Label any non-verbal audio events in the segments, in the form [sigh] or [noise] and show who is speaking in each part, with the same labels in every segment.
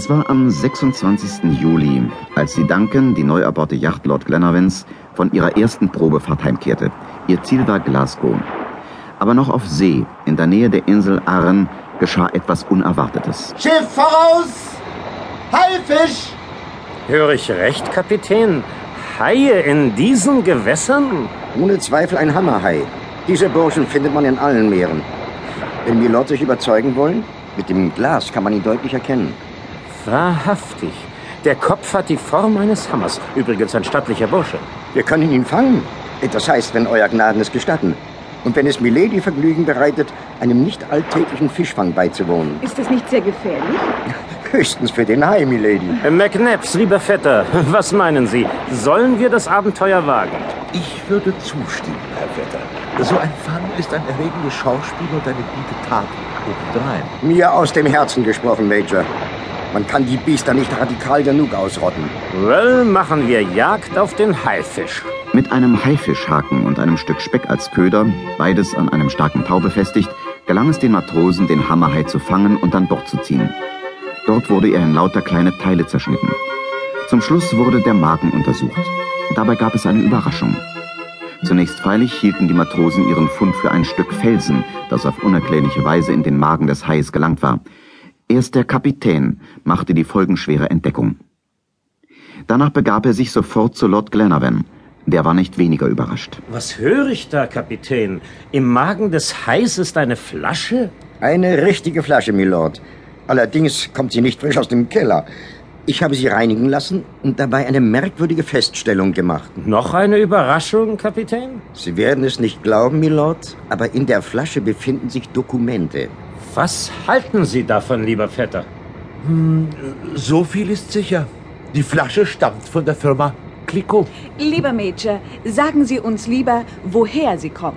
Speaker 1: Es war am 26. Juli, als die Duncan, die neu erbaute Yacht Lord Glenarvans, von ihrer ersten Probefahrt heimkehrte. Ihr Ziel war Glasgow. Aber noch auf See, in der Nähe der Insel Arren, geschah etwas Unerwartetes.
Speaker 2: Schiff voraus! Haifisch!
Speaker 3: Höre ich recht, Kapitän? Haie in diesen Gewässern?
Speaker 4: Ohne Zweifel ein Hammerhai. Diese Burschen findet man in allen Meeren. Wenn Milord sich überzeugen wollen, mit dem Glas kann man ihn deutlich erkennen.
Speaker 3: Wahrhaftig. Der Kopf hat die Form eines Hammers. Übrigens ein stattlicher Bursche.
Speaker 4: Wir können ihn fangen. Das heißt, wenn Euer Gnaden es gestatten. Und wenn es Milady Vergnügen bereitet, einem nicht alltäglichen Fischfang beizuwohnen.
Speaker 5: Ist das nicht sehr gefährlich? [laughs]
Speaker 4: Höchstens für den Hai, Milady.
Speaker 3: Äh, McNabbs, lieber Vetter, [laughs] was meinen Sie? Sollen wir das Abenteuer wagen?
Speaker 6: Ich würde zustimmen, Herr Vetter. So ein Fang ist ein erregendes Schauspiel und eine gute Tat obendrein.
Speaker 4: Mir aus dem Herzen gesprochen, Major. Man kann die Biester nicht radikal genug ausrotten.
Speaker 3: Well, machen wir Jagd auf den Haifisch.
Speaker 1: Mit einem Haifischhaken und einem Stück Speck als Köder, beides an einem starken Tau befestigt, gelang es den Matrosen, den Hammerhai zu fangen und an Bord zu ziehen. Dort wurde er in lauter kleine Teile zerschnitten. Zum Schluss wurde der Magen untersucht. Dabei gab es eine Überraschung. Zunächst freilich hielten die Matrosen ihren Fund für ein Stück Felsen, das auf unerklärliche Weise in den Magen des Hais gelangt war. Erst der Kapitän machte die folgenschwere Entdeckung. Danach begab er sich sofort zu Lord Glenarvan. Der war nicht weniger überrascht.
Speaker 3: Was höre ich da, Kapitän? Im Magen des Hais ist eine Flasche?
Speaker 4: Eine richtige Flasche, Milord. Allerdings kommt sie nicht frisch aus dem Keller. Ich habe sie reinigen lassen und dabei eine merkwürdige Feststellung gemacht.
Speaker 3: Noch eine Überraschung, Kapitän?
Speaker 4: Sie werden es nicht glauben, Milord, aber in der Flasche befinden sich Dokumente.
Speaker 3: Was halten Sie davon, lieber Vetter?
Speaker 6: So viel ist sicher. Die Flasche stammt von der Firma Clicquot.
Speaker 5: Lieber Major, sagen Sie uns lieber, woher sie kommt.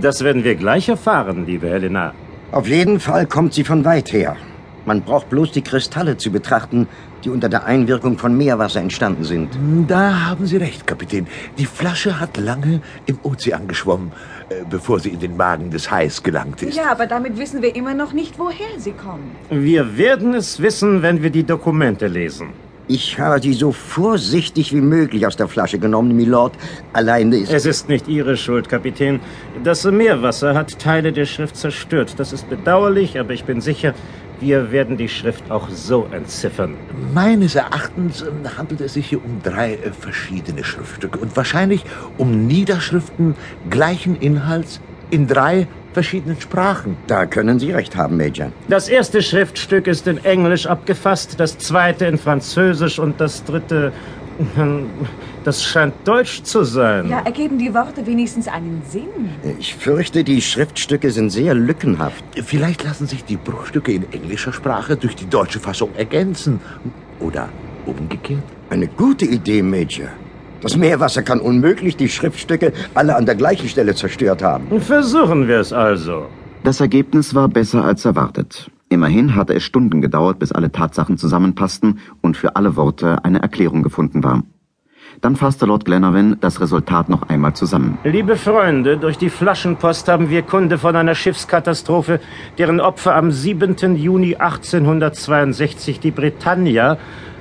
Speaker 3: Das werden wir gleich erfahren, liebe Helena.
Speaker 4: Auf jeden Fall kommt sie von weit her. Man braucht bloß die Kristalle zu betrachten, die unter der Einwirkung von Meerwasser entstanden sind.
Speaker 6: Da haben Sie recht, Kapitän. Die Flasche hat lange im Ozean geschwommen, äh, bevor sie in den Magen des Hais gelangt ist.
Speaker 5: Ja, aber damit wissen wir immer noch nicht, woher sie kommen.
Speaker 3: Wir werden es wissen, wenn wir die Dokumente lesen.
Speaker 4: Ich habe sie so vorsichtig wie möglich aus der Flasche genommen, Milord. Allein ist...
Speaker 3: Es ist nicht Ihre Schuld, Kapitän. Das Meerwasser hat Teile der Schrift zerstört. Das ist bedauerlich, aber ich bin sicher, wir werden die Schrift auch so entziffern.
Speaker 6: Meines Erachtens ähm, handelt es sich hier um drei äh, verschiedene Schriftstücke und wahrscheinlich um Niederschriften gleichen Inhalts in drei verschiedenen Sprachen.
Speaker 4: Da können Sie recht haben, Major.
Speaker 3: Das erste Schriftstück ist in Englisch abgefasst, das zweite in Französisch und das dritte. [laughs] Das scheint Deutsch zu sein.
Speaker 5: Ja, ergeben die Worte wenigstens einen Sinn?
Speaker 4: Ich fürchte, die Schriftstücke sind sehr lückenhaft.
Speaker 6: Vielleicht lassen sich die Bruchstücke in englischer Sprache durch die deutsche Fassung ergänzen. Oder umgekehrt.
Speaker 4: Eine gute Idee, Major. Das Meerwasser kann unmöglich die Schriftstücke alle an der gleichen Stelle zerstört haben.
Speaker 3: Versuchen wir es also.
Speaker 1: Das Ergebnis war besser als erwartet. Immerhin hatte es Stunden gedauert, bis alle Tatsachen zusammenpassten und für alle Worte eine Erklärung gefunden war. Dann fasste Lord Glenarvan das Resultat noch einmal zusammen.
Speaker 3: Liebe Freunde, durch die Flaschenpost haben wir Kunde von einer Schiffskatastrophe, deren Opfer am 7. Juni 1862 die Britannia,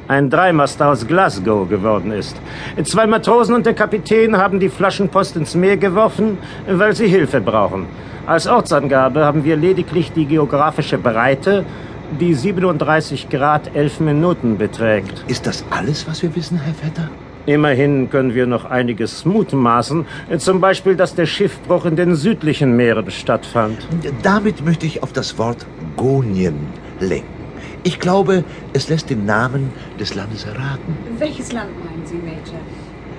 Speaker 3: ein Dreimaster aus Glasgow, geworden ist. Zwei Matrosen und der Kapitän haben die Flaschenpost ins Meer geworfen, weil sie Hilfe brauchen. Als Ortsangabe haben wir lediglich die geografische Breite, die 37 Grad 11 Minuten beträgt.
Speaker 6: Ist das alles, was wir wissen, Herr Vetter?
Speaker 3: Immerhin können wir noch einiges mutmaßen, zum Beispiel, dass der Schiffbruch in den südlichen Meeren stattfand.
Speaker 6: Damit möchte ich auf das Wort Gonien lenken. Ich glaube, es lässt den Namen des Landes erraten.
Speaker 5: Welches Land meinen Sie, Major?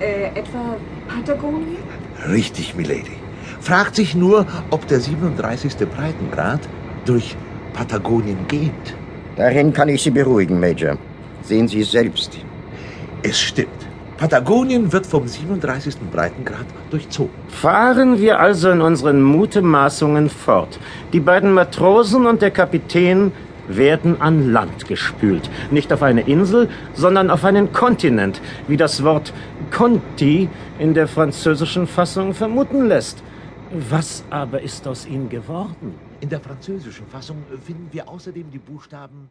Speaker 5: Äh, etwa Patagonien?
Speaker 6: Richtig, Milady. Fragt sich nur, ob der 37. Breitengrad durch Patagonien geht.
Speaker 4: Darin kann ich Sie beruhigen, Major. Sehen Sie es selbst.
Speaker 6: Es stimmt. Patagonien wird vom 37. Breitengrad durchzogen.
Speaker 3: Fahren wir also in unseren Mutmaßungen fort. Die beiden Matrosen und der Kapitän werden an Land gespült. Nicht auf eine Insel, sondern auf einen Kontinent, wie das Wort Conti in der französischen Fassung vermuten lässt. Was aber ist aus ihnen geworden?
Speaker 6: In der französischen Fassung finden wir außerdem die Buchstaben